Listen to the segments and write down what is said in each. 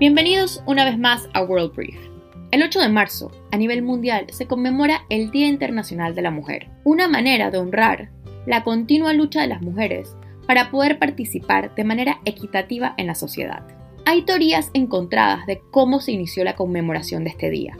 Bienvenidos una vez más a World Brief. El 8 de marzo, a nivel mundial, se conmemora el Día Internacional de la Mujer, una manera de honrar la continua lucha de las mujeres para poder participar de manera equitativa en la sociedad. Hay teorías encontradas de cómo se inició la conmemoración de este día,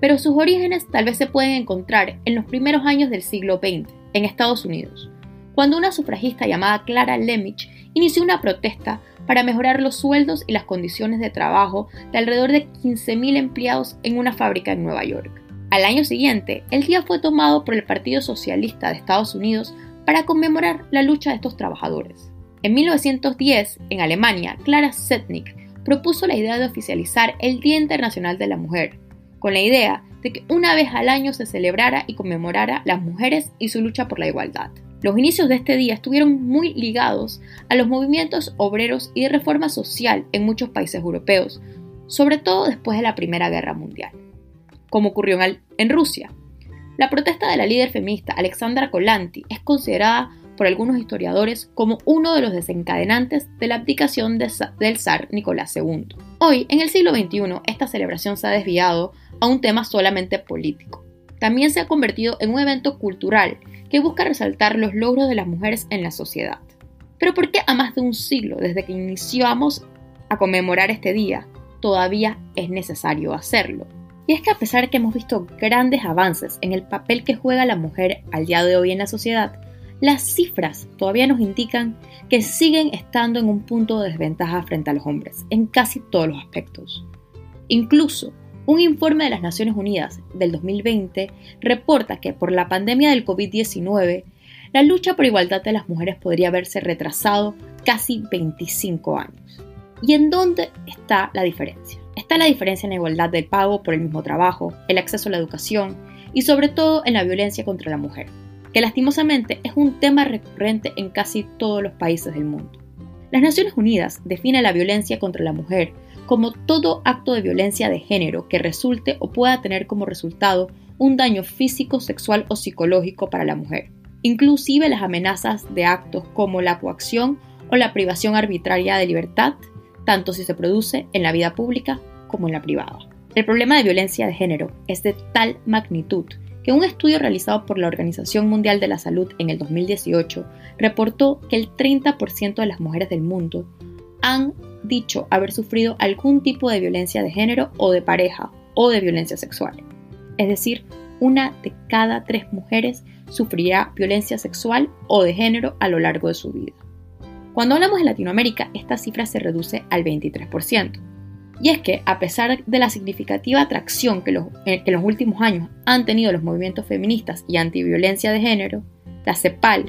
pero sus orígenes tal vez se pueden encontrar en los primeros años del siglo XX, en Estados Unidos, cuando una sufragista llamada Clara Lemich inició una protesta para mejorar los sueldos y las condiciones de trabajo de alrededor de 15.000 empleados en una fábrica en Nueva York. Al año siguiente, el día fue tomado por el Partido Socialista de Estados Unidos para conmemorar la lucha de estos trabajadores. En 1910, en Alemania, Clara Zetnik propuso la idea de oficializar el Día Internacional de la Mujer, con la idea de que una vez al año se celebrara y conmemorara las mujeres y su lucha por la igualdad. Los inicios de este día estuvieron muy ligados a los movimientos obreros y de reforma social en muchos países europeos, sobre todo después de la Primera Guerra Mundial, como ocurrió en Rusia. La protesta de la líder feminista Alexandra Kolanti es considerada por algunos historiadores como uno de los desencadenantes de la abdicación del zar Nicolás II. Hoy, en el siglo XXI, esta celebración se ha desviado a un tema solamente político. También se ha convertido en un evento cultural que busca resaltar los logros de las mujeres en la sociedad. Pero ¿por qué a más de un siglo desde que iniciamos a conmemorar este día todavía es necesario hacerlo? Y es que a pesar que hemos visto grandes avances en el papel que juega la mujer al día de hoy en la sociedad, las cifras todavía nos indican que siguen estando en un punto de desventaja frente a los hombres, en casi todos los aspectos. Incluso un informe de las Naciones Unidas del 2020 reporta que por la pandemia del COVID-19, la lucha por igualdad de las mujeres podría haberse retrasado casi 25 años. ¿Y en dónde está la diferencia? Está la diferencia en la igualdad del pago por el mismo trabajo, el acceso a la educación y sobre todo en la violencia contra la mujer, que lastimosamente es un tema recurrente en casi todos los países del mundo. Las Naciones Unidas definen la violencia contra la mujer como todo acto de violencia de género que resulte o pueda tener como resultado un daño físico, sexual o psicológico para la mujer, inclusive las amenazas de actos como la coacción o la privación arbitraria de libertad, tanto si se produce en la vida pública como en la privada. El problema de violencia de género es de tal magnitud que un estudio realizado por la Organización Mundial de la Salud en el 2018 reportó que el 30% de las mujeres del mundo han dicho haber sufrido algún tipo de violencia de género o de pareja o de violencia sexual. Es decir, una de cada tres mujeres sufrirá violencia sexual o de género a lo largo de su vida. Cuando hablamos de Latinoamérica, esta cifra se reduce al 23%. Y es que, a pesar de la significativa atracción que, eh, que en los últimos años han tenido los movimientos feministas y antiviolencia de género, la CEPAL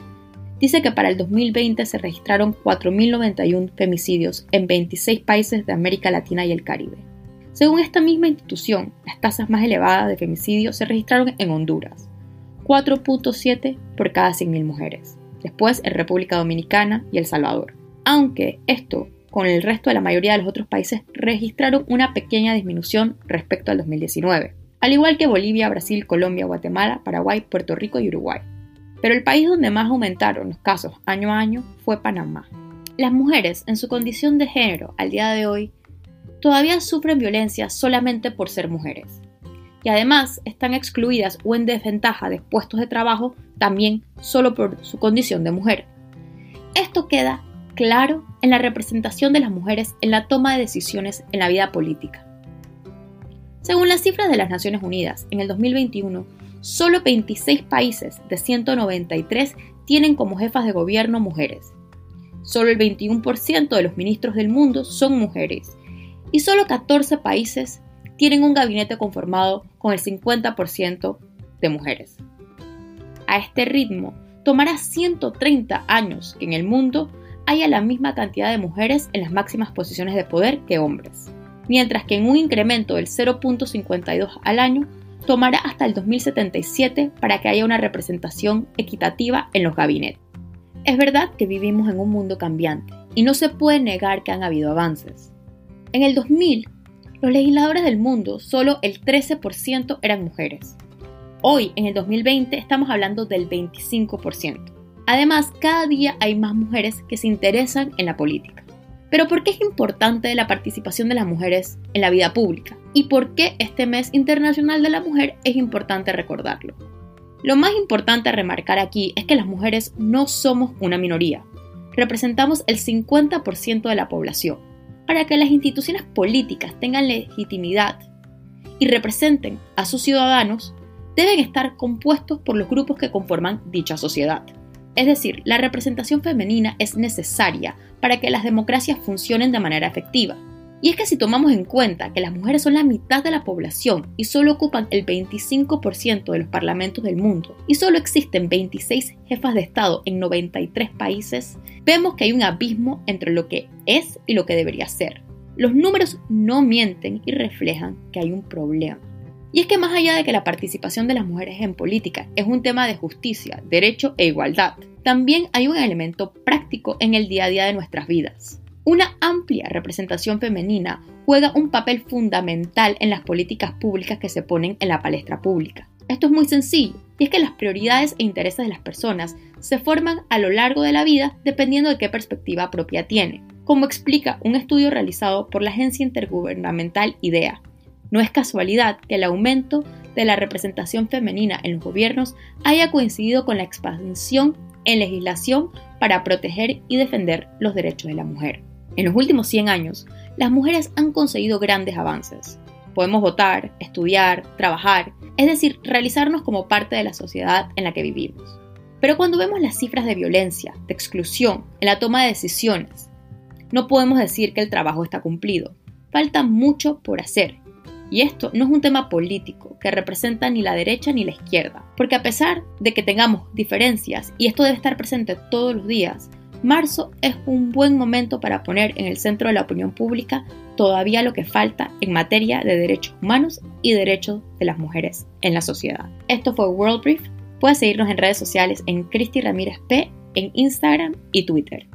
dice que para el 2020 se registraron 4.091 femicidios en 26 países de América Latina y el Caribe. Según esta misma institución, las tasas más elevadas de femicidios se registraron en Honduras, 4.7 por cada 100.000 mujeres, después en República Dominicana y El Salvador. Aunque esto, con el resto de la mayoría de los otros países, registraron una pequeña disminución respecto al 2019, al igual que Bolivia, Brasil, Colombia, Guatemala, Paraguay, Puerto Rico y Uruguay pero el país donde más aumentaron los casos año a año fue Panamá. Las mujeres, en su condición de género al día de hoy, todavía sufren violencia solamente por ser mujeres. Y además están excluidas o en desventaja de puestos de trabajo también solo por su condición de mujer. Esto queda claro en la representación de las mujeres en la toma de decisiones en la vida política. Según las cifras de las Naciones Unidas, en el 2021 Solo 26 países de 193 tienen como jefas de gobierno mujeres. Solo el 21% de los ministros del mundo son mujeres. Y solo 14 países tienen un gabinete conformado con el 50% de mujeres. A este ritmo, tomará 130 años que en el mundo haya la misma cantidad de mujeres en las máximas posiciones de poder que hombres, mientras que en un incremento del 0.52 al año tomará hasta el 2077 para que haya una representación equitativa en los gabinetes. Es verdad que vivimos en un mundo cambiante y no se puede negar que han habido avances. En el 2000, los legisladores del mundo, solo el 13% eran mujeres. Hoy, en el 2020, estamos hablando del 25%. Además, cada día hay más mujeres que se interesan en la política. Pero ¿por qué es importante la participación de las mujeres en la vida pública? ¿Y por qué este mes internacional de la mujer es importante recordarlo? Lo más importante a remarcar aquí es que las mujeres no somos una minoría. Representamos el 50% de la población. Para que las instituciones políticas tengan legitimidad y representen a sus ciudadanos, deben estar compuestos por los grupos que conforman dicha sociedad. Es decir, la representación femenina es necesaria para que las democracias funcionen de manera efectiva. Y es que si tomamos en cuenta que las mujeres son la mitad de la población y solo ocupan el 25% de los parlamentos del mundo y solo existen 26 jefas de Estado en 93 países, vemos que hay un abismo entre lo que es y lo que debería ser. Los números no mienten y reflejan que hay un problema. Y es que más allá de que la participación de las mujeres en política es un tema de justicia, derecho e igualdad, también hay un elemento práctico en el día a día de nuestras vidas. Una amplia representación femenina juega un papel fundamental en las políticas públicas que se ponen en la palestra pública. Esto es muy sencillo, y es que las prioridades e intereses de las personas se forman a lo largo de la vida dependiendo de qué perspectiva propia tiene, como explica un estudio realizado por la agencia intergubernamental IDEA, no es casualidad que el aumento de la representación femenina en los gobiernos haya coincidido con la expansión en legislación para proteger y defender los derechos de la mujer. En los últimos 100 años, las mujeres han conseguido grandes avances. Podemos votar, estudiar, trabajar, es decir, realizarnos como parte de la sociedad en la que vivimos. Pero cuando vemos las cifras de violencia, de exclusión, en la toma de decisiones, no podemos decir que el trabajo está cumplido. Falta mucho por hacer y esto no es un tema político que representa ni la derecha ni la izquierda, porque a pesar de que tengamos diferencias, y esto debe estar presente todos los días, marzo es un buen momento para poner en el centro de la opinión pública todavía lo que falta en materia de derechos humanos y derechos de las mujeres en la sociedad. Esto fue World Brief. Puedes seguirnos en redes sociales en Cristi Ramírez P en Instagram y Twitter.